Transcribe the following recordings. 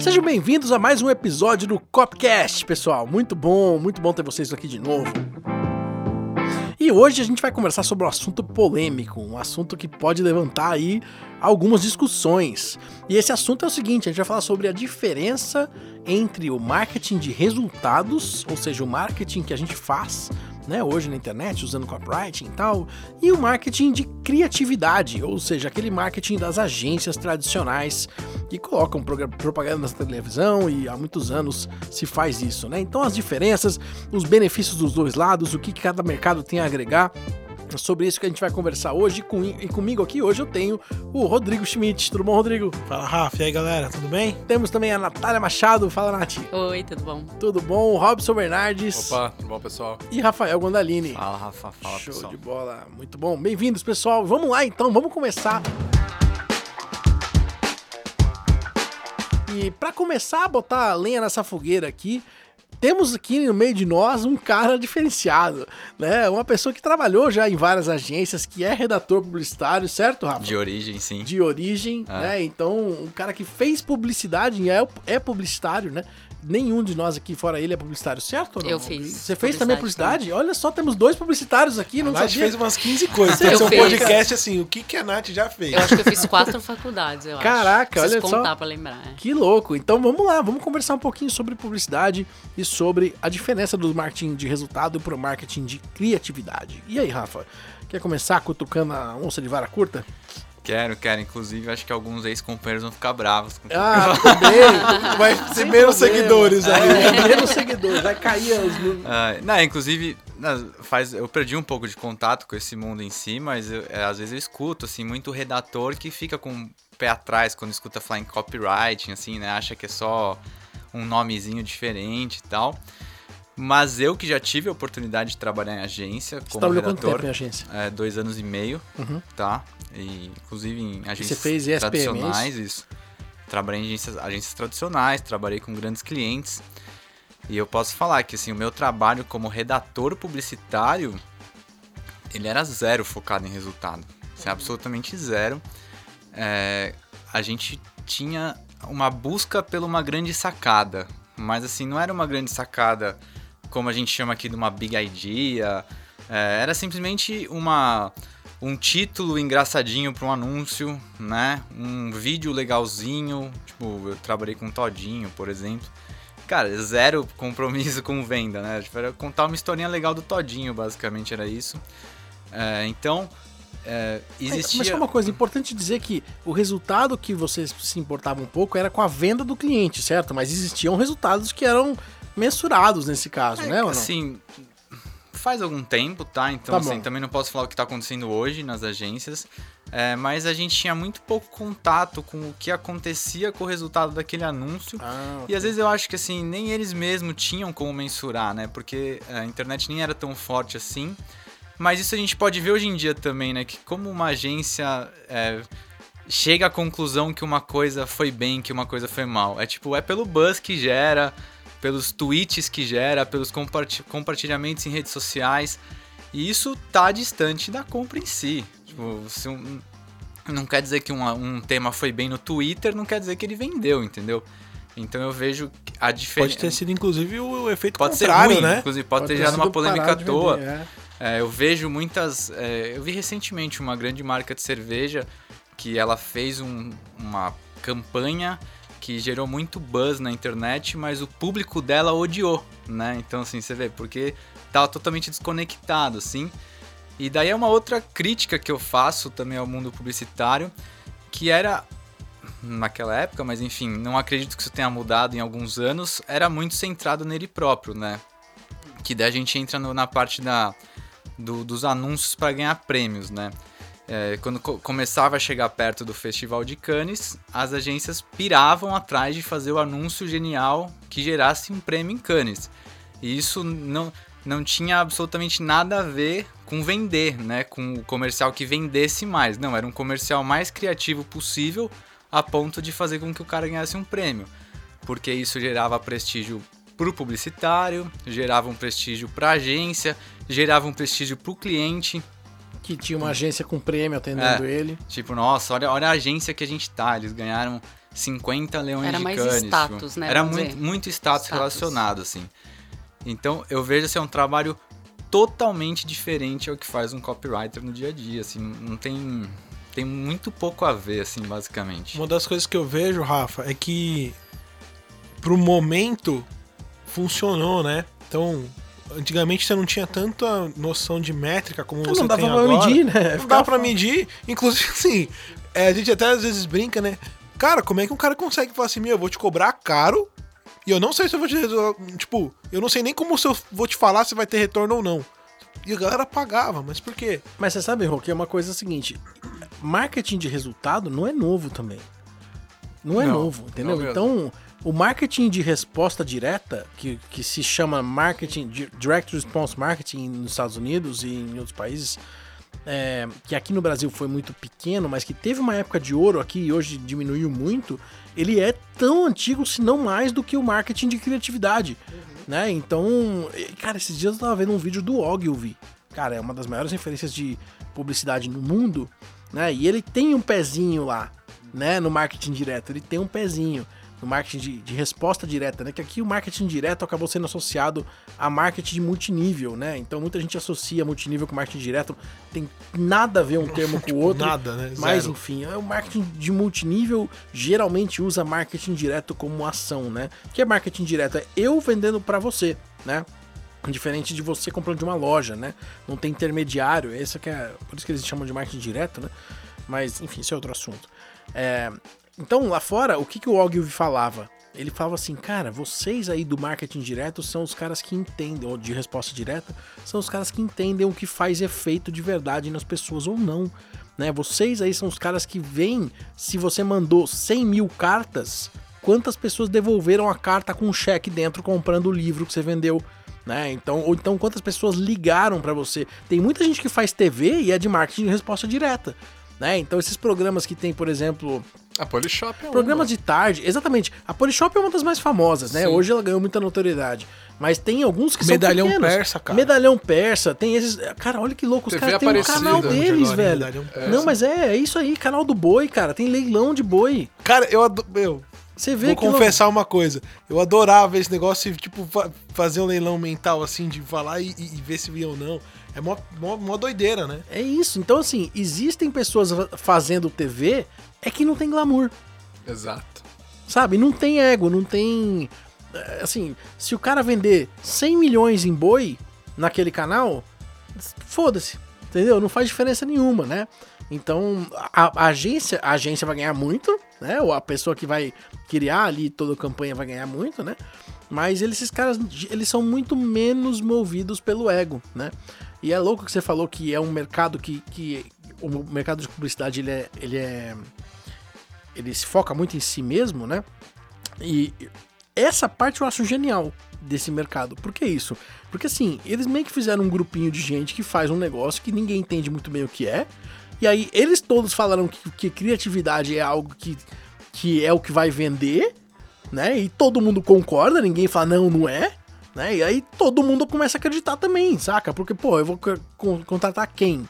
Sejam bem-vindos a mais um episódio do Copcast, pessoal. Muito bom, muito bom ter vocês aqui de novo. E hoje a gente vai conversar sobre um assunto polêmico, um assunto que pode levantar aí algumas discussões. E esse assunto é o seguinte: a gente vai falar sobre a diferença entre o marketing de resultados, ou seja, o marketing que a gente faz né, hoje na internet, usando copywriting e tal, e o marketing de criatividade, ou seja, aquele marketing das agências tradicionais que colocam propaganda na televisão e há muitos anos se faz isso, né? Então as diferenças, os benefícios dos dois lados, o que cada mercado tem a agregar sobre isso que a gente vai conversar hoje. Com, e comigo aqui hoje eu tenho o Rodrigo Schmidt. Tudo bom, Rodrigo? Fala, Rafa. E aí, galera? Tudo bem? Temos também a Natália Machado. Fala, Nath. Oi, tudo bom? Tudo bom? Robson Bernardes. Opa, tudo bom, pessoal? E Rafael Gondalini. Fala, Rafa. Fala, Show pessoal. de bola. Muito bom. Bem-vindos, pessoal. Vamos lá, então. Vamos começar. E para começar a botar lenha nessa fogueira aqui, temos aqui no meio de nós um cara diferenciado, né? Uma pessoa que trabalhou já em várias agências, que é redator publicitário, certo, Rafa? De origem, sim. De origem, Ah. né? Então, um cara que fez publicidade e é, é publicitário, né? Nenhum de nós aqui, fora ele, é publicitário, certo ou não? Eu fiz Você fez também publicidade publicidade? Olha só, temos dois publicitários aqui, A não Nath sabia. fez umas 15 coisas. Eu Tem um podcast assim, o que, que a Nath já fez? Eu acho que eu fiz quatro faculdades, eu Caraca, acho. olha Preciso só. contar pra lembrar. é. Que louco. Então vamos lá, vamos conversar um pouquinho sobre publicidade e sobre a diferença do marketing de resultado para o marketing de criatividade. E aí, Rafa? Quer começar cutucando a onça de vara curta? Quero, quero. Inclusive, acho que alguns ex-companheiros vão ficar bravos com Ah, bem. Vai ter Sem menos problema. seguidores aí. É, menos seguidores. Vai cair os números. Ah, não, inclusive, na- faz, eu perdi um pouco de contato com esse mundo em si, mas eu- é, às vezes eu escuto, assim, muito redator que fica com o pé atrás quando escuta falar em copywriting, assim, né? Acha que é só um nomezinho diferente e tal. Mas eu que já tive a oportunidade de trabalhar em agência Você como trabalhou quanto redator, tempo em agência? é, dois anos e meio, Uhum. tá? E, inclusive em agências fez ESPM, é tradicionais, isso. Trabalhei em agências, agências tradicionais, trabalhei com grandes clientes. E eu posso falar que assim, o meu trabalho como redator publicitário, ele era zero focado em resultado. Assim, absolutamente zero. É, a gente tinha uma busca por uma grande sacada. Mas assim, não era uma grande sacada como a gente chama aqui de uma big idea. É, era simplesmente uma um título engraçadinho para um anúncio, né? Um vídeo legalzinho, tipo, eu trabalhei com Todinho, por exemplo. Cara, zero compromisso com venda, né? Tipo, era contar uma historinha legal do Todinho, basicamente era isso. É, então, é, existia... Mas uma coisa, importante dizer que o resultado que vocês se importavam um pouco era com a venda do cliente, certo? Mas existiam resultados que eram mensurados nesse caso, É, né? Ou não? Assim, faz algum tempo, tá? Então, Tá assim, também não posso falar o que tá acontecendo hoje nas agências. é, mas a gente tinha muito pouco contato com o que acontecia com o resultado daquele anúncio. Ah, E às vezes eu acho que assim, nem eles mesmos tinham como mensurar, né? Porque a internet nem era tão forte assim. Mas isso a gente pode ver hoje em dia também, né? Que como uma agência é, chega à conclusão que uma coisa foi bem, que uma coisa foi mal. É tipo, é pelo buzz que gera, pelos tweets que gera, pelos comparti- compartilhamentos em redes sociais. E isso tá distante da compra em si. Tipo, se um, não quer dizer que uma- um tema foi bem no Twitter, não quer dizer que ele vendeu, entendeu? Então eu vejo que a diferença. Pode ter sido, inclusive, o efeito Pode ser contrário, ruim, né? inclusive pode, ter ter gerado uma polêmica à toa. vender, é. É, eu vejo muitas. é, eu vi recentemente uma grande marca de cerveja que ela fez um- uma campanha que gerou muito buzz na internet, mas o público dela odiou, né? Então, assim, você vê, porque tava totalmente desconectado, assim. E daí é uma outra crítica que eu faço também ao mundo publicitário, que era naquela época, mas enfim, não acredito que isso tenha mudado em alguns anos, era muito centrado nele próprio, né? Que daí a gente entra no- na parte da, do- dos anúncios para ganhar prêmios, né? É, quando co- começava a chegar perto do Festival de Cannes, as agências piravam atrás de fazer o anúncio genial que gerasse um prêmio em Cannes. E isso não, não tinha absolutamente nada a ver com vender, né? Com o comercial que vendesse mais. Não, era um comercial mais criativo possível a ponto de fazer com que o cara ganhasse um prêmio. Porque isso gerava prestígio pro publicitário, gerava um prestígio pra agência, gerava um prestígio pro cliente. Que tinha uma agência com prêmio atendendo É. ele. Tipo, nossa, olha, olha a agência que a gente tá. Eles ganharam 50 leões Era de mais Cannes. status, tipo, né, Era muito, muito status, Status. relacionado, assim. Então, eu vejo assim, é um trabalho totalmente diferente ao que faz um copywriter no dia a dia, assim, não tem tem muito pouco a ver, assim, basicamente. Uma das coisas que eu vejo, Rafa, é que pro momento funcionou, né? Então, antigamente você não tinha tanta noção de métrica como você não dava tem pra agora. medir, né? Não dá Ficava- pra medir. Inclusive, assim, é, a gente até às vezes brinca, né? Cara, como é que um cara consegue falar assim, meu, eu vou te cobrar caro e eu não sei se eu vou te... Tipo, eu não sei nem como se eu vou te falar se vai ter retorno ou não. E a galera pagava, mas por quê? Mas você sabe, Rô, que é uma coisa seguinte: marketing de resultado não é novo também. Não é Não, novo, entendeu? não mesmo. então, o marketing de resposta direta, que, que se chama marketing, di- direct response marketing nos Estados Unidos e em outros países, é, que aqui no Brasil foi muito pequeno, mas que teve uma época de ouro aqui e hoje diminuiu muito, ele é tão antigo, se não mais, do que o marketing de criatividade. Né? Então, cara, esses dias eu tava vendo um vídeo do Ogilvy. Cara, é uma das maiores referências de publicidade no mundo, né? E ele tem um pezinho lá, né? No marketing direto, ele tem um pezinho no marketing de, de resposta direta, né? Que aqui o marketing direto acabou sendo associado a marketing de multinível, né? Então muita gente associa multinível com marketing direto, tem nada a ver um termo com o outro. Nada, né? Mas Zero. enfim, é o marketing de multinível geralmente usa marketing direto como ação, né? O que é marketing direto? É eu vendendo pra você, né? Diferente de você comprando de uma loja, né? Não tem intermediário, esse que é. Por isso que eles chamam de marketing direto, né? Mas, enfim, isso é outro assunto. É, então, lá fora, o que, que o Ogilvy falava? Ele falava assim, cara, vocês aí do marketing direto são os caras que entendem, ou de resposta direta, são os caras que entendem o que faz efeito de verdade nas pessoas ou não. Né? Vocês aí são os caras que veem se você mandou 100 mil cartas, quantas pessoas devolveram a carta com um cheque dentro comprando o livro que você vendeu. Né? Então, ou então quantas pessoas ligaram pra você. Tem muita gente que faz TV e é de marketing de resposta direta. Né? Então esses programas que tem, por exemplo, A Polishop é Programas uma. de tarde, exatamente. A Polishop é uma das mais famosas, né? Sim. Hoje ela ganhou muita notoriedade. Mas tem alguns que Medalhão são pequenos. persa, cara. Medalhão persa, tem esses. Cara, olha que louco, os caras têm um canal deles, velho. Medalhão persa. Não, mas é, é isso aí, canal do boi, cara. Tem leilão de boi. Cara, eu adoro. Meu, Você vê vou que. confessar uma coisa. Eu adorava esse negócio de, tipo, fa- fazer um leilão mental, assim, de falar e, e- e ver se via ou não. É mó, mó, mó doideira, né? É isso. Então, assim, existem pessoas fa- fazendo TV, é que não tem glamour. Exato. Sabe? Não tem ego, não tem. é, Assim, se o cara vender 100 milhões em boi naquele canal, foda-se. Entendeu? Não faz diferença nenhuma, né? Então, a, a agência, a agência vai ganhar muito, né? Ou a pessoa que vai criar ali toda a campanha vai ganhar muito, né? Mas eles, esses caras, eles são muito menos movidos pelo ego, né? E é louco que você falou que é um mercado que, que o mercado de publicidade ele é, ele é ele se foca muito em si mesmo, né? E essa parte eu acho genial desse mercado. Por que isso? Porque assim, eles meio que fizeram um grupinho de gente que faz um negócio que ninguém entende muito bem o que é. E aí eles todos falaram que, que criatividade é algo que, que é o que vai vender, né? E todo mundo concorda, ninguém fala não, não é. Né? E aí todo mundo começa a acreditar também, saca? Porque, pô, eu vou co- con- contratar quem?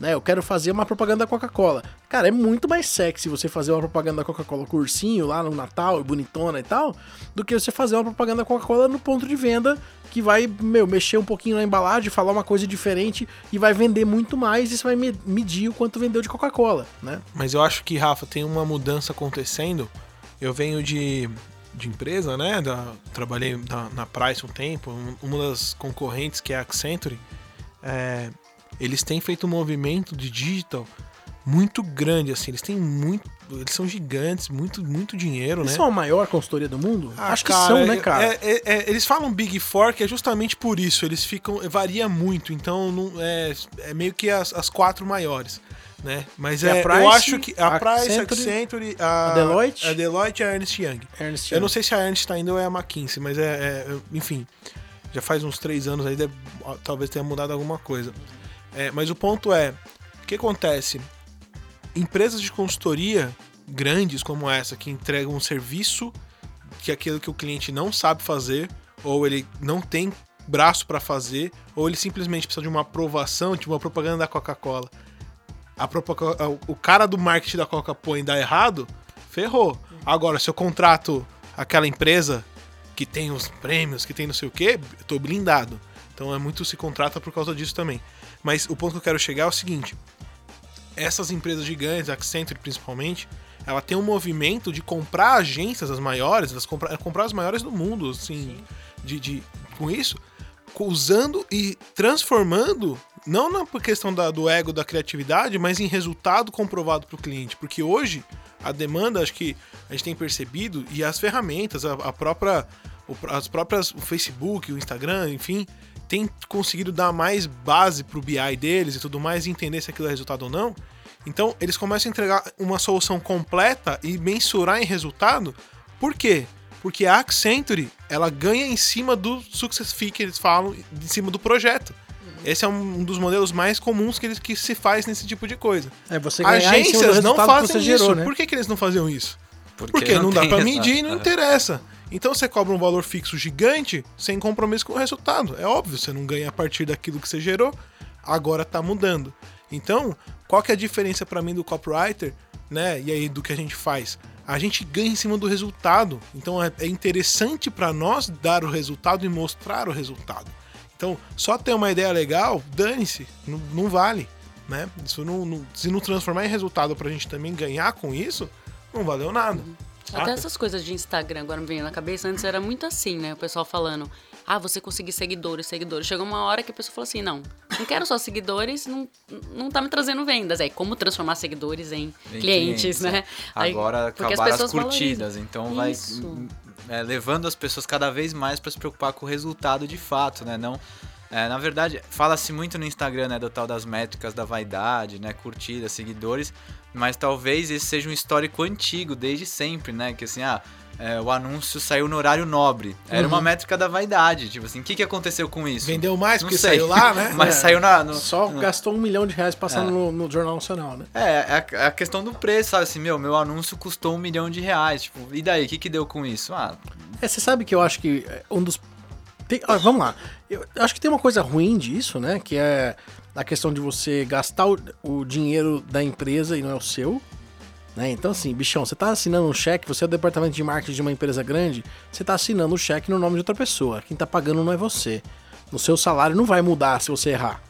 Né? Eu quero fazer uma propaganda da Coca-Cola. Cara, é muito mais sexy você fazer uma propaganda da Coca-Cola com ursinho lá no Natal, bonitona e tal, do que você fazer uma propaganda da Coca-Cola no ponto de venda que vai, meu, mexer um pouquinho na embalagem, falar uma coisa diferente e vai vender muito mais você vai me- medir o quanto vendeu de Coca-Cola, né? Mas eu acho que, Rafa, tem uma mudança acontecendo. Eu venho de, de empresa, né? Da, trabalhei na, na Price um tempo. um- Uma das concorrentes, que é a Accenture, é, eles têm feito um movimento de digital muito grande, assim. Eles têm muito... Eles são gigantes, muito, muito dinheiro, Eles né? são a maior consultoria do mundo? Ah, Acho que cara, são, né, cara? é- é- é- eles falam Big Four que é justamente por isso. Eles ficam. Varia muito, então não, é, é meio que as, as quatro maiores. Né? Mas é, Price, eu acho que a a Price, Accenture, Accenture, a, a Deloitte? a Deloitte e a Ernst Young. Ernst Eu não Young. sei se a Ernst ainda ou é a McKinsey, mas é, é- enfim, já faz uns três anos aí, deve- talvez tenha mudado alguma coisa. É, mas o ponto é, o que acontece? Empresas de consultoria grandes como essa, que entregam um serviço que é aquilo que o cliente não sabe fazer, ou ele não tem braço para fazer, ou ele simplesmente precisa de uma aprovação, tipo uma propaganda da Coca-Cola. O cara do marketing da Coca põe dá errado, ferrou. Agora, se eu contrato aquela empresa que tem os prêmios, que tem não sei o quê, eu tô blindado. Então é muito se contrata por causa disso também. Mas o ponto que eu quero chegar é o seguinte: essas empresas gigantes, a Accenture principalmente, ela tem um movimento de comprar agências as maiores, elas comprar, comprar as maiores do mundo, assim, de, de, com isso, usando e transformando, não na questão da, do ego da criatividade, mas em resultado comprovado para o cliente. Porque hoje a demanda, acho que a gente tem percebido, e as ferramentas, a, a própria. As próprias. O Facebook, o Instagram, enfim, tem conseguido dar mais base pro BI deles e tudo mais, e entender se aquilo é resultado ou não. Então, eles começam a entregar uma solução completa e mensurar em resultado. Por quê? Porque a Accenture, ela ganha em cima do success fee que eles falam, em cima do projeto. Esse é um dos modelos mais comuns que, eles, que se faz nesse tipo de coisa. É você ganhar em cima do Agências não fazem você gerou, isso. né? Por que, que eles não faziam isso? Porque, Porque não, dá tem pra essa- medir e não é. interessa. Então você cobra um valor fixo gigante sem compromisso com o resultado. É óbvio, você não ganha a partir daquilo que você gerou, agora tá mudando. Então, qual que é a diferença pra mim do copywriter, né? E aí do que a gente faz? A gente ganha em cima do resultado. Então é, é interessante pra nós dar o resultado e mostrar o resultado. Então, só ter uma ideia legal, dane-se, não, não vale, né? Isso não, não- se não transformar em resultado pra gente também ganhar com isso, não valeu nada. Até saca? essas coisas de Instagram agora me vem na cabeça. Antes era muito assim, né? O pessoal falando, ah, você conseguir seguidores, seguidores. Chegou uma hora que a pessoa falou assim, não, não quero só seguidores, não, não tá me trazendo vendas. Aí, como transformar seguidores em, Em clientes, né? é. Aí, Agora as acabaram as, pessoas curtidas, valorizam. então vai Isso. hum, é, levando as pessoas cada vez mais para se preocupar com o resultado de fato, né? Não, é, na verdade, fala-se muito no Instagram, né, do tal das métricas da vaidade, né, curtidas, seguidores, mas talvez esse seja um histórico antigo, desde sempre, né, que assim, ah, é, o anúncio saiu no horário nobre, era uma métrica da vaidade, tipo assim, o que, que aconteceu com isso? Vendeu mais porque sei. saiu lá, né? Mas É. saiu na, no, Só no- gastou um milhão de reais passando É. no, no Jornal Nacional, né? É, é a, é a questão do preço, sabe? Assim, meu, meu anúncio custou um milhão de reais. Tipo, e daí? O que, que deu com isso? Ah, É, você sabe que eu acho que é, um dos. Tem- ah, vamos lá. Eu acho que tem uma coisa ruim disso, né? Que é a questão de você gastar o, o dinheiro da empresa e não é o seu. Né? Então, assim, bichão, você tá assinando um cheque, você é o departamento de marketing de uma empresa grande, você tá assinando o cheque no nome de outra pessoa. Quem tá pagando não é você. O seu salário não vai mudar se você errar.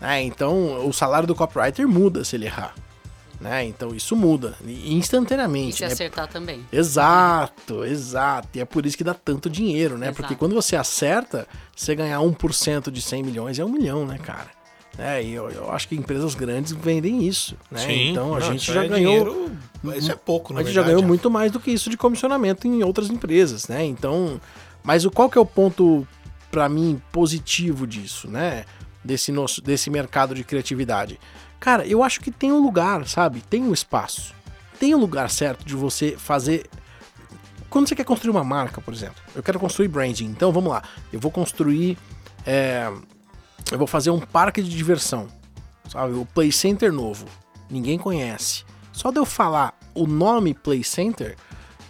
né? Então, o salário do copywriter muda se ele errar. Né? Então, isso muda e- E instantaneamente. se né? acertar também. Exato, exato. E é por isso que dá tanto dinheiro, né? Exato. Porque quando você acerta, você ganhar 1% de 100 milhões é um milhão, né, cara? É, e eu, eu acho que empresas grandes vendem isso, né? então a Não, gente já é ganhou. dinheiro- isso é pouco, na A gente já verdade. ganhou muito mais do que isso de comissionamento em outras empresas, né? Então, mas o qual que é o ponto pra mim positivo disso, né? Desse nosso desse mercado de criatividade. Cara, eu acho que tem um lugar, sabe? Tem um espaço. Tem um lugar certo de você fazer quando você quer construir uma marca, por exemplo, eu quero construir branding. Então vamos lá, eu vou construir, é, eu vou fazer um parque de diversão, sabe? O Play Center novo, ninguém conhece. Só de eu falar o nome Play Center,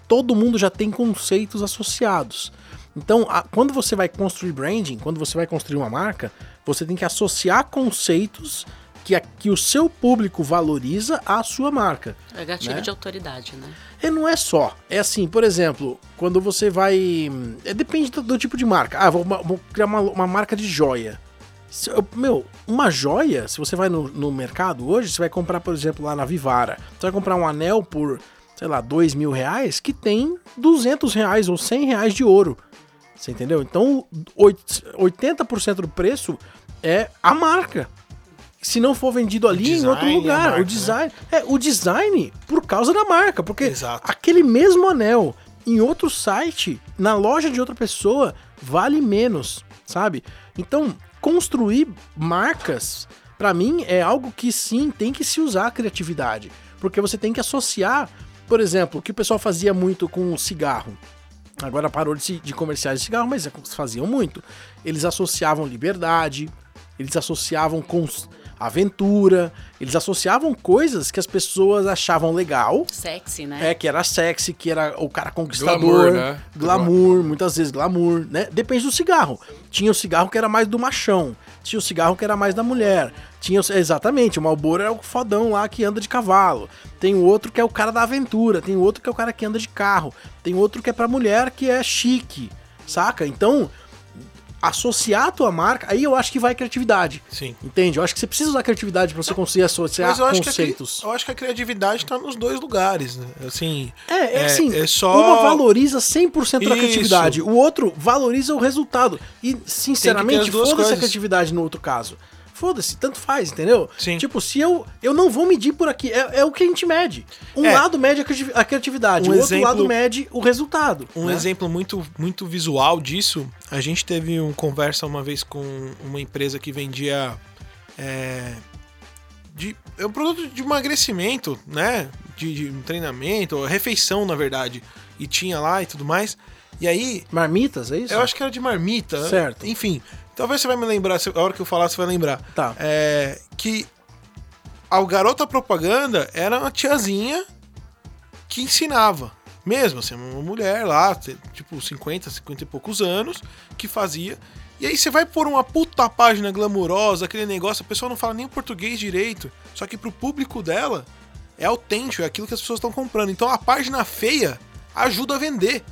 todo mundo já tem conceitos associados. Então, a- quando você vai construir branding, quando você vai construir uma marca, você tem que associar conceitos que, a- que o seu público valoriza à sua marca. É gatilho Né? de autoridade, né? E não é só. É assim, por exemplo, quando você vai. É, depende do, do tipo de marca. Ah, vou, vou criar uma, uma marca de joia. Se eu- meu, uma joia, se você vai no, no mercado hoje, você vai comprar, por exemplo, lá na Vivara. Você vai comprar um anel por, sei lá, dois mil reais que tem 200 reais ou 100 reais de ouro. Você entendeu? Então, oit- 80% do preço é a marca. Se não for vendido ali em outro lugar. marca, o design. É, o design por causa da marca. Porque Exato. aquele mesmo anel em outro site, na loja de outra pessoa, vale menos, sabe? Então, construir marcas, pra mim, é algo que sim tem que se usar a criatividade. Porque você tem que associar, por exemplo, o que o pessoal fazia muito com o cigarro. Agora parou de, de comerciais de cigarro, mas é faziam muito. Eles associavam liberdade, eles associavam cons- aventura. Eles associavam coisas que as pessoas achavam legal. Sexy, né? É, que era sexy, que era o cara conquistador. Glamour, né? Glamour, muitas vezes glamour, né? Depende do cigarro. Tinha o cigarro que era mais do machão. Tinha o cigarro que era mais da mulher. Tinha o- exatamente, o Marlboro é o fodão lá que anda de cavalo. Tem o outro que é o cara da aventura. Tem o outro que é o cara que anda de carro. Tem outro que é pra mulher que é chique, saca? Então, associar a tua marca, aí eu acho que vai criatividade. Sim. Entende? Eu acho que você precisa usar criatividade pra você conseguir associar Mas eu acho, que a, conceitos. eu acho que a criatividade tá nos dois lugares, né? Assim. É, é assim, é só- uma valoriza 100% da criatividade, o outro valoriza o resultado. E, sinceramente, foda-se a criatividade no outro caso. Foda-se, tanto faz, entendeu? Sim. Tipo, se eu. Eu não vou medir por aqui. É, é o que a gente mede. Um É. lado mede a criati- a criatividade, Um o outro exemplo- lado mede o resultado. Um né? exemplo muito, muito visual disso, a gente teve uma conversa uma vez com uma empresa que vendia é, de, é um produto de emagrecimento, né? De, de um treinamento, refeição, na verdade. E tinha lá e tudo mais. E aí, Marmitas, é isso? eu acho que era de marmita. Certo. Enfim, talvez você vai me lembrar, a hora que eu falar, você vai lembrar. Tá. É, que a garota propaganda era uma tiazinha que ensinava. Mesmo, assim, uma mulher lá, tipo 50, 50 e poucos anos, que fazia. E aí você vai pôr uma puta página glamurosa, aquele negócio, a pessoa não fala nem o português direito. Só que pro público dela é autêntico, é aquilo que as pessoas estão comprando. Então a página feia ajuda a vender.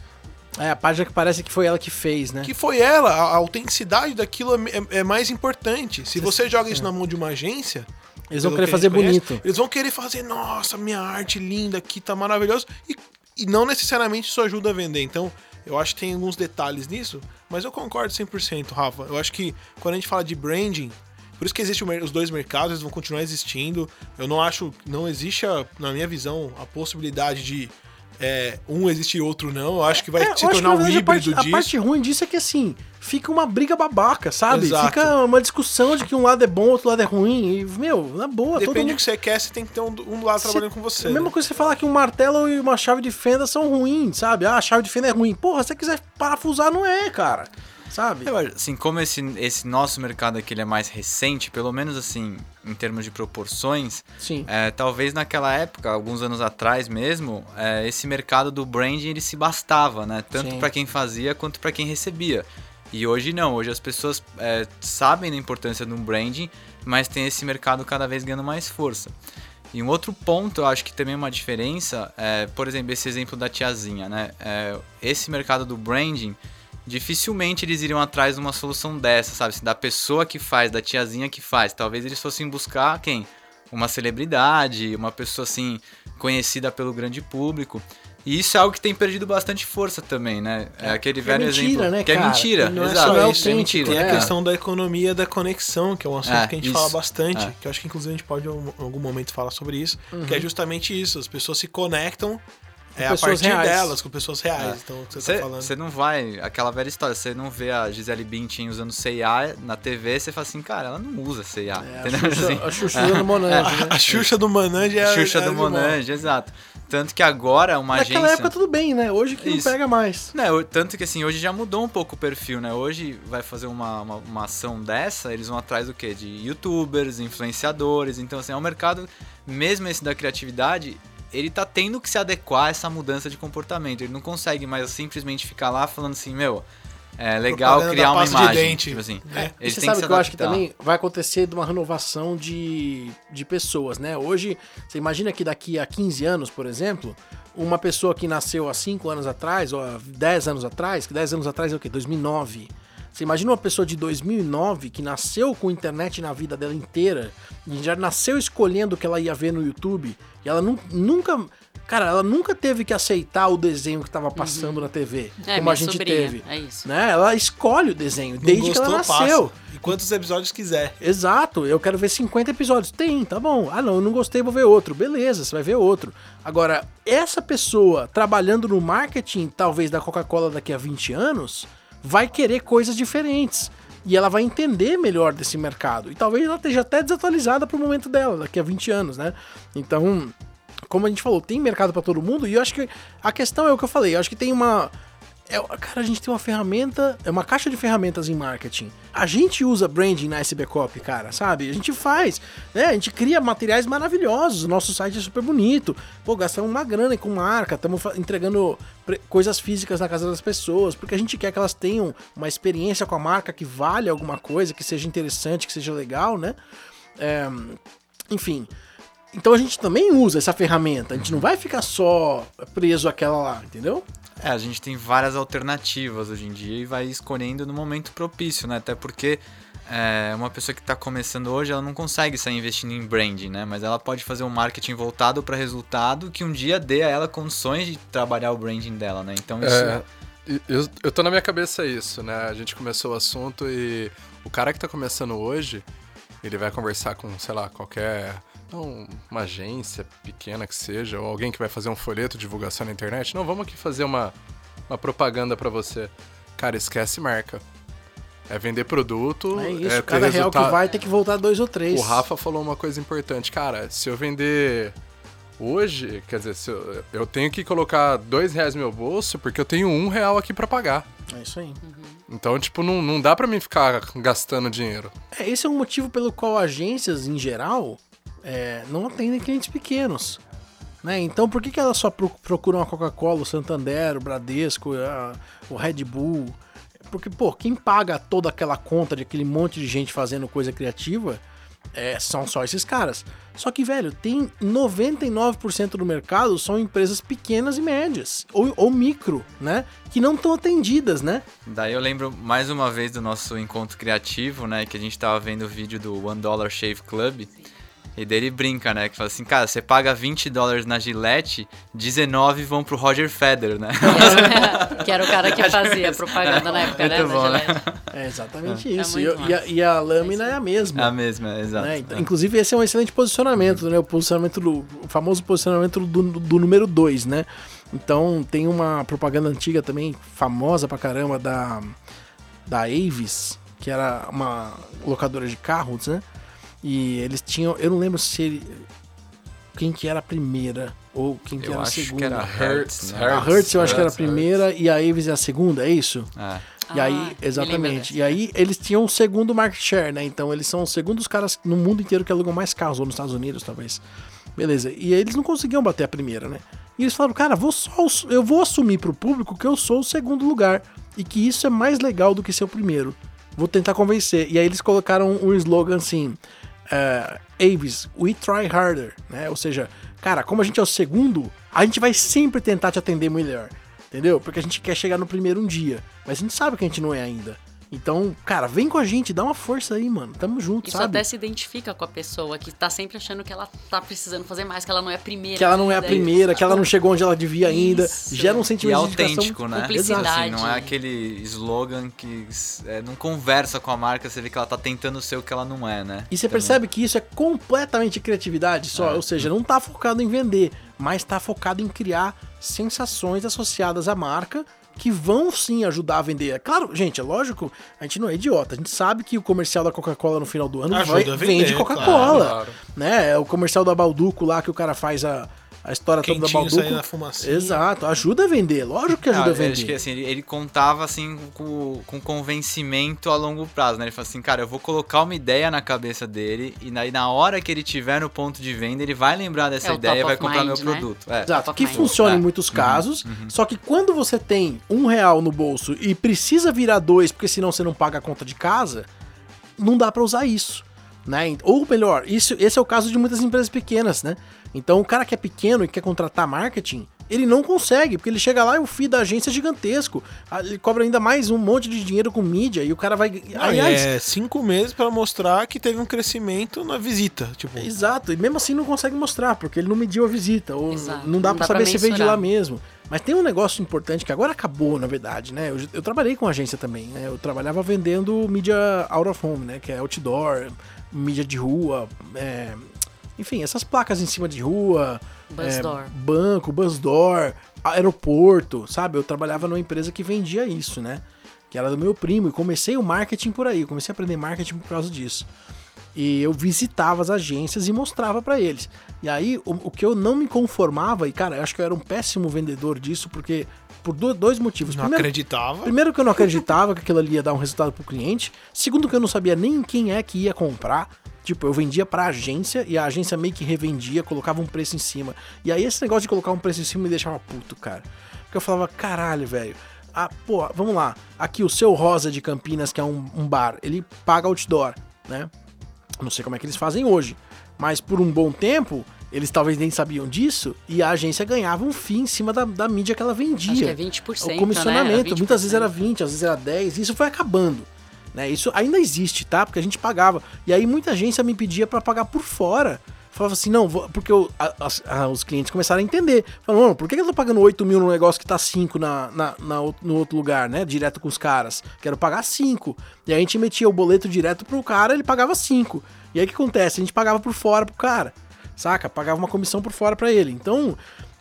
É a página que parece que foi ela que fez, né? Que foi ela, a, a autenticidade daquilo é, é- é mais importante. Se você joga isso na mão de uma agência, Eles vão querer que fazer conhece, bonito. Eles vão querer fazer, nossa, minha arte linda aqui, tá maravilhoso. E, e não necessariamente isso ajuda a vender. Então, eu acho que tem alguns detalhes nisso, mas eu concordo 100%, Rafa. Eu acho que quando a gente fala de branding, por isso que existem os dois mercados, eles vão continuar existindo. Eu não acho, não existe, a- na minha visão, a possibilidade de é, um existir e outro não. Eu acho que vai É, se tornar na um verdade, a híbrido parte, disso. A parte ruim disso é que, assim, fica uma briga babaca, sabe? Exato. Fica uma discussão de que um lado é bom, outro lado é ruim. E, meu, na boa, Depende mundo... do que você quer, você tem que ter um, um lado trabalhando com você. É a mesma né? coisa que você falar que um martelo e uma chave de fenda são ruins, sabe? Ah, a chave de fenda é ruim. Porra, se você quiser parafusar, não é, cara. Sabe? Eu assim, como esse, esse nosso mercado aqui ele é mais recente, pelo menos assim, em termos de proporções, Sim. é, talvez naquela época, alguns anos atrás mesmo, é, esse mercado do branding ele se bastava, né? Tanto para quem fazia quanto para quem recebia. E hoje não, hoje as pessoas é, sabem da importância de um branding, mas tem esse mercado cada vez ganhando mais força. E um outro ponto, eu acho que também é uma diferença, é, por exemplo, esse exemplo da tiazinha, né? É, esse mercado do branding, dificilmente eles iriam atrás de uma solução dessa, sabe? Se da pessoa que faz, da tiazinha que faz. Talvez eles fossem buscar quem? Uma celebridade, uma pessoa assim, conhecida pelo grande público. E isso é algo que tem perdido bastante força também, né? É aquele Que é velho mentira, exemplo. né, que é cara? mentira, Não é exato. só isso, é mentira. Tem a É. questão da economia da conexão, que é um assunto É, que a gente isso. fala bastante, É. que eu acho que inclusive a gente pode em algum momento falar sobre isso, que Uhum. é justamente isso, as pessoas se conectam é, a pessoas partir reais. delas, com pessoas reais. É. Então, o que você tá falando. você não vai, aquela velha história, você não vê a Gisele Bündchen usando C&A na TV, você fala assim, cara, ela não usa C&A, É, a? Xuxa, Assim, a Xuxa usando Monange, né? A Xuxa do Manange é a Xuxa é do. Monange, exato. Tanto que agora uma Naquela agência... época tudo bem, né? Hoje que Isso. não pega mais. Né, tanto que assim, hoje já mudou um pouco o perfil, né? Hoje vai fazer uma, uma, uma ação dessa, eles vão atrás do quê? De youtubers, influenciadores. Então, assim, é um mercado, mesmo esse da criatividade, ele tá tendo que se adequar a essa mudança de comportamento. Ele não consegue mais simplesmente ficar lá falando assim, meu, é legal criar uma imagem. Tipo assim, É. E você sabe se que eu acho que também vai acontecer de uma renovação de, de pessoas, né? Hoje, você imagina que daqui a 15 anos, por exemplo, uma pessoa que nasceu há 5 anos atrás, ou há 10 anos atrás, que 10 anos atrás é o quê? 2009. Você imagina uma pessoa de 2009 que nasceu com internet na vida dela inteira, e já nasceu escolhendo o que ela ia ver no YouTube, e ela nu- nunca. Cara, ela nunca teve que aceitar o desenho que estava passando na TV, É, como a gente sobrinha, teve. é isso. Né? Ela escolhe o desenho Não desde que ela gostou, nasceu. passa. E quantos episódios quiser. Exato, eu quero ver 50 episódios. Tem, tá bom. Ah, não, eu não gostei, vou ver outro. Beleza, você vai ver outro. Agora, essa pessoa trabalhando no marketing, talvez da Coca-Cola daqui a 20 anos, vai querer coisas diferentes. E ela vai entender melhor desse mercado. E talvez ela esteja até desatualizada pro momento dela, daqui a 20 anos, né? Então, como a gente falou, tem mercado pra todo mundo. E eu acho que a questão é o que eu falei. Eu acho que tem uma é, cara, a gente tem uma ferramenta, é uma caixa de ferramentas em marketing. A gente usa branding na SB cara, sabe? A gente faz, né? A gente cria materiais maravilhosos, nosso site é super bonito. Pô, gastamos uma grana com marca, estamos entregando coisas físicas na casa das pessoas, porque a gente quer que elas tenham uma experiência com a marca que vale alguma coisa, que seja interessante, que seja legal, né? É, enfim, então a gente também usa essa ferramenta, a gente não vai ficar só preso àquela lá, entendeu? É, a gente tem várias alternativas hoje em dia e vai escolhendo no momento propício, né? Até porque é, uma pessoa que está começando hoje, ela não consegue sair investindo em branding, né? Mas ela pode fazer um marketing voltado para resultado que um dia dê a ela condições de trabalhar o branding dela, né? Então isso... É, eu, eu tô na minha cabeça isso, né? A gente começou o assunto e o cara que está começando hoje, ele vai conversar com, sei lá, qualquer não, uma agência pequena que seja, ou alguém que vai fazer um folheto de divulgação na internet. Não, vamos aqui fazer uma, uma propaganda para você. Cara, esquece marca. É vender produto. É isso, é cada real que vai tem que voltar dois ou três. O Rafa falou uma coisa importante. Cara, se eu vender hoje, quer dizer, se eu, eu tenho que colocar dois reais no meu bolso porque eu tenho um real aqui para pagar. É isso aí. Uhum. Então, tipo, não, não dá para mim ficar gastando dinheiro. É, esse é um motivo pelo qual agências, em geral, é, não atendem clientes pequenos. Né? Então por que, que elas só procuram a Coca-Cola, o Santander, o Bradesco, a, o Red Bull? Porque, pô, quem paga toda aquela conta de aquele monte de gente fazendo coisa criativa é, são só esses caras. Só que, velho, tem 99% do mercado são empresas pequenas e médias, ou, ou micro, né? Que não estão atendidas, né? Daí eu lembro mais uma vez do nosso encontro criativo, né? Que a gente tava vendo o vídeo do One Dollar Shave Club. Sim. E daí ele brinca, né? Que fala assim, cara, você paga 20 dólares na Gillette, 19 vão pro Roger Federer, né? que era o cara que fazia propaganda na época, né? Bom, né? É exatamente é. isso. É e, a, e, a, lâmina é, é, a mesma. É a mesma, exato. Né? Então, inclusive, esse é um excelente posicionamento, né? O posicionamento do. O famoso posicionamento do, do número 2, né? Então tem uma propaganda antiga também, famosa pra caramba, da, da Avis, que era uma locadora de carros, né? E eles tinham. Eu não lembro se ele. Quem que era a primeira ou quem que eu era a segunda. Que era Hertz, né? A Hertz eu acho que era a primeira Hertz. e a Avis é a segunda, é isso? É. E aí, ah, exatamente. E aí eles tinham o segundo market share, né? Então eles são os segundos caras no mundo inteiro que alugam mais carros, ou nos Estados Unidos, talvez. Beleza. E eles não conseguiam bater a primeira, né? E eles falaram, cara, vou só, eu vou assumir pro público que eu sou o segundo lugar. E que isso é mais legal do que ser o primeiro. Vou tentar convencer. E aí eles colocaram um slogan assim: uh, Avis, we try harder, né? Ou seja, cara, como a gente é o segundo, a gente vai sempre tentar te atender melhor, entendeu? Porque a gente quer chegar no primeiro um dia, mas a gente sabe que a gente não é ainda. Então, cara, vem com a gente, dá uma força aí, mano. Tamo junto, Isso sabe? até se identifica com a pessoa que tá sempre achando que ela tá precisando fazer mais, que ela não é a primeira. Que ela não é a primeira, que ela não chegou onde ela devia ainda. Isso. Gera um sentimento e é autêntico, né? Assim, não é aquele slogan que é, não conversa com a marca, você vê que ela tá tentando ser o que ela não é, né? E você então, percebe que isso é completamente criatividade só, é. ou seja, não tá focado em vender, mas tá focado em criar sensações associadas à marca que vão sim ajudar a vender. É claro, gente, é lógico, a gente não é idiota. A gente sabe que o comercial da Coca-Cola no final do ano vai, vender, vende Coca-Cola. Claro, claro. Né? É o comercial da Balduco lá que o cara faz a, a história Quentinho toda da Balduco. Na fumaça. Exato, ajuda a vender, lógico que ajuda ah, a vender. Acho que assim, ele, ele, contava assim com, com convencimento a longo prazo, né? Ele falou assim, cara, eu vou colocar uma ideia na cabeça dele e na, e na hora que ele tiver no ponto de venda, ele vai lembrar dessa é ideia e vai comprar mind, meu né? produto. É. Exato, que funciona em é. muitos uhum, casos, uhum, uhum. só que quando você tem um real no bolso e precisa virar dois, porque senão você não paga a conta de casa, não dá para usar isso. Né? Ou melhor, isso, esse é o caso de muitas empresas pequenas, né? Então o cara que é pequeno e quer contratar marketing, ele não consegue, porque ele chega lá e o FII da agência é gigantesco. Ah, ele cobra ainda mais um monte de dinheiro com mídia e o cara vai. Aliás, é cinco meses para mostrar que teve um crescimento na visita. Tipo... Exato, e mesmo assim não consegue mostrar, porque ele não mediu a visita. Ou Exato. não dá para saber pra se veio de lá mesmo. Mas tem um negócio importante que agora acabou, na verdade, né? Eu, eu trabalhei com agência também, né? Eu trabalhava vendendo mídia out of home, né? Que é outdoor, mídia de rua, é, enfim, essas placas em cima de rua, é, banco, bus door, aeroporto, sabe? Eu trabalhava numa empresa que vendia isso, né? Que era do meu primo e comecei o marketing por aí, comecei a aprender marketing por causa disso. E eu visitava as agências e mostrava para eles. E aí, o, o, que eu não me conformava, e cara, eu acho que eu era um péssimo vendedor disso, porque por do- dois motivos. Não Primeiro, acreditava. primeiro que eu não acreditava que aquilo ali ia dar um resultado pro cliente. Segundo que eu não sabia nem quem é que ia comprar. Tipo, eu vendia pra agência e a agência meio que revendia, colocava um preço em cima. E aí esse negócio de colocar um preço em cima me deixava puto, cara. Porque eu falava, caralho, velho. Ah, pô, vamos lá. Aqui o seu Rosa de Campinas, que é um, um bar, ele paga outdoor, né? Não sei como é que eles fazem hoje. Mas por um bom tempo, eles talvez nem sabiam disso, e a agência ganhava um FII em cima da, da mídia que ela vendia. Acho que é 20%, O né? comissionamento, Era muitas vezes 20%. era 20, às vezes era 10, e isso foi acabando. Né? Isso ainda existe, tá? Porque a gente pagava. E aí muita agência me pedia pra pagar por fora. Falava assim, não, porque eu- a- a- os clientes começaram a entender. Falaram, por que eu tô pagando 8 mil num negócio que tá 5 na, na, na no outro lugar, né? Direto com os caras. Quero pagar 5. E aí a gente metia o boleto direto pro cara, ele pagava 5. E aí o que acontece? A gente pagava por fora pro cara. Saca? Pagava uma comissão por fora pra ele. Então,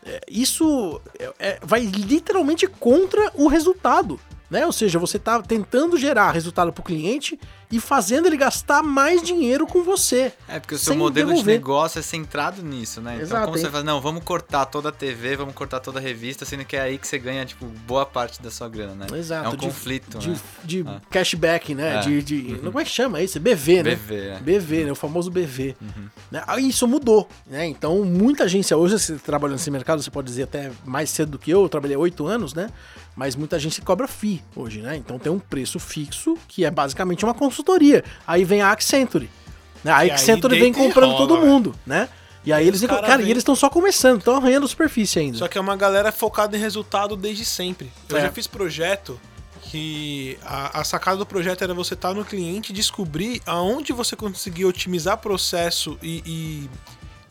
é, isso é- é- vai literalmente contra o resultado. Né? Ou seja, você tá tentando gerar resultado pro cliente e fazendo ele gastar mais dinheiro com você. É, porque o seu modelo devolver. de negócio é centrado nisso, né? Então, Exato, como você hein? fala, não, vamos cortar toda a TV, vamos cortar toda a revista, sendo que é aí que você ganha, tipo, boa parte da sua grana, né? Exato. É um de- conflito, de, né? de Ah. cashback, né? É. De, de- Como é que chama isso? BV, né? BV, é. BV, né? O famoso BV. Uhum. Né? Aí isso mudou, né? Então, muita agência hoje, você trabalhando nesse mercado, você pode dizer até mais cedo do que eu, eu trabalhei oito anos, né? Mas muita agência cobra FII hoje, né? Então tem um preço fixo, que é basicamente uma consultoria. Aí vem a Accenture. Né? A E Accenture vem e comprando rola, todo mundo, né? E aí eles, cara cara, e vem- eles estão só começando, estão arranhando superfície ainda. Só que é uma galera focada em resultado desde sempre. Eu É. já fiz projeto que a, a sacada do projeto era você estar no cliente e descobrir aonde você conseguia otimizar processo e, e,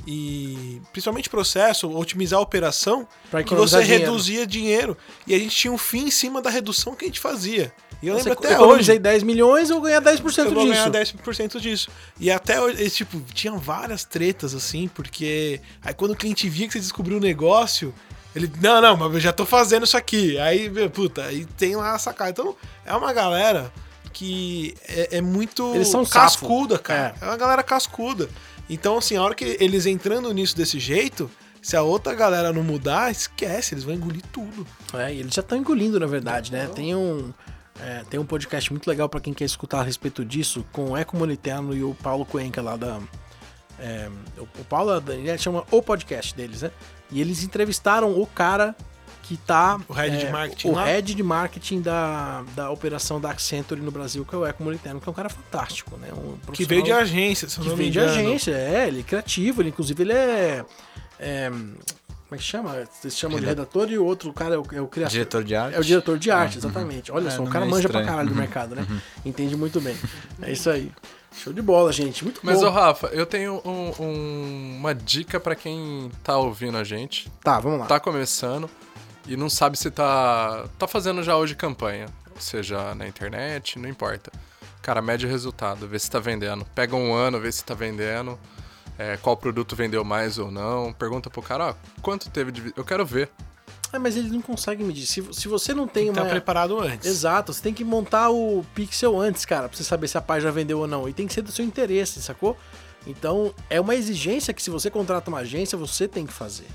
e- principalmente processo, otimizar a operação, Pra que economizar você dinheiro. reduzia dinheiro. E a gente tinha um fim em cima da redução que a gente fazia. E eu Você lembro até hoje. 10 milhões, eu ganhar 10% Eu vou disso. ganhar 10% disso. E até hoje, tipo, tinha várias tretas assim, porque aí quando o cliente via que você descobriu o negócio, ele, não, não, mas eu já tô fazendo isso aqui. Aí, puta, aí tem lá a sacada. Então, é uma galera que é, é muito Eles são cascuda, sapo. cara. É. uma galera cascuda. Então, assim, a hora que eles entrando nisso desse jeito, se a outra galera não mudar, esquece, eles vão engolir tudo. É, e eles já estão engolindo, na verdade, né? Tem um, é, tem um podcast muito legal pra quem quer escutar a respeito disso, com o Eco Moliterno e o Paulo Cuenca lá da. é, o, Paulo e Daniela chama o podcast deles, né? E eles entrevistaram o cara que tá. O head de marketing O lá? head de marketing da, da operação da Accenture no Brasil, que é o Eco Moliterno, que é um cara fantástico, né? Um Que veio de agência, se eu que não me vem de agência, é, ele é criativo, ele, inclusive ele é. é, como é que chama? Vocês chamam de redator e o outro cara é o, é o criador. Diretor de arte. É o diretor de arte, exatamente. Olha É, só, o cara é manja pra caralho do Uhum. mercado, né? Entende muito bem. É isso aí. Show de bola, gente. Muito Mas, bom. ô Rafa, eu tenho um- um- uma dica pra quem tá ouvindo a gente, Tá, vamos lá. tá começando e não sabe se tá, tá fazendo já hoje campanha, seja na internet, não importa. Cara, mede o resultado, vê se tá vendendo. Pega um ano, vê se tá vendendo, é, qual produto vendeu mais ou não. Pergunta pro cara, ó, quanto teve de... Eu quero ver. É, mas ele não consegue medir. Se, se você não tem Tá uma. preparado antes. Exato, você tem que montar o pixel antes, cara, pra você saber se a página vendeu ou não. E tem que ser do seu interesse, sacou? Então, é uma exigência que se você contrata uma agência, você tem que fazer.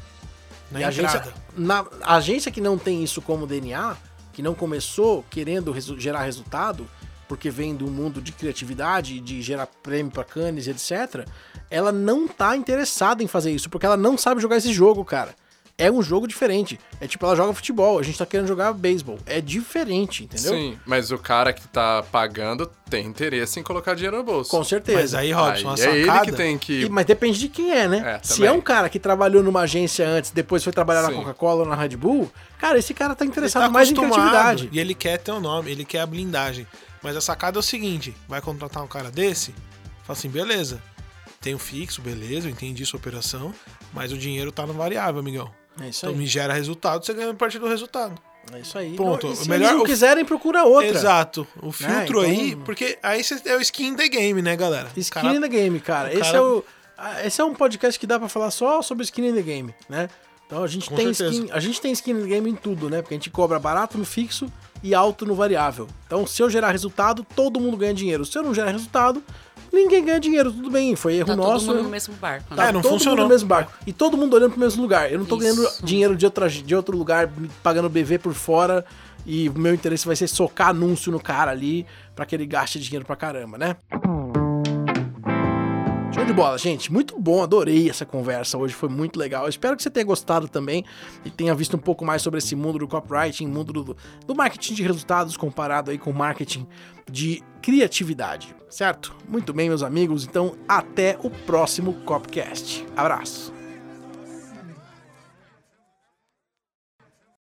Na E a agência, na, a agência que não tem isso como DNA, que não começou querendo resu- gerar resultado, porque vem do mundo de criatividade, de gerar prêmio pra canes etc., ela não tá interessada em fazer isso, porque ela não sabe jogar esse jogo, cara. É um jogo diferente. É tipo, ela joga futebol, a gente tá querendo jogar beisebol. É diferente, entendeu? Sim, mas o cara que tá pagando tem interesse em colocar dinheiro no bolso. Com certeza. Mas aí, Robson, Aí é ele sacada... que tem que... E- mas depende de quem é, né? É, Se é um cara que trabalhou numa agência antes, depois foi trabalhar na Sim. Coca-Cola ou na Red Bull, cara, esse cara tá Ele interessado tá mais em criatividade. E ele quer ter o nome, ele quer a blindagem. Mas a sacada é o seguinte: vai contratar um cara desse? Fala assim, beleza. Tem o fixo, beleza, eu entendi sua operação, mas o dinheiro tá no variável, amigão. É isso Então aí. me gera resultado, você ganha a partir do resultado. É isso aí. Ponto. Não, se Melhor- não quiserem, procura outra. Exato. O filtro então- aí, porque aí é o skin the game, né, galera? Skin Cara- in the game, cara. Esse, cara- é o, esse é um podcast que dá pra falar só sobre skin in the game, né? Então a gente, Com tem certeza. skin, a gente tem skin in the game em tudo, né? Porque a gente cobra barato no fixo e alto no variável. Então se eu gerar resultado, todo mundo ganha dinheiro. Se eu não gerar resultado, ninguém ganha dinheiro, tudo bem, foi erro Tá nosso. todo mundo no mesmo barco. Tá Né? É, não todo funcionou. mundo no mesmo barco. E todo mundo olhando pro mesmo lugar. Eu não tô Isso. ganhando dinheiro de, outra, de outro lugar, pagando BV por fora. E o meu interesse vai ser socar anúncio no cara ali pra que ele gaste dinheiro pra caramba, né? Show de bola, gente. Muito bom, adorei essa conversa hoje, foi muito legal. Espero que você tenha gostado também e tenha visto um pouco mais sobre esse mundo do copywriting, mundo do, do marketing de resultados comparado aí com marketing de criatividade, certo? Muito bem, meus amigos. Então, até o próximo Copcast. Abraço.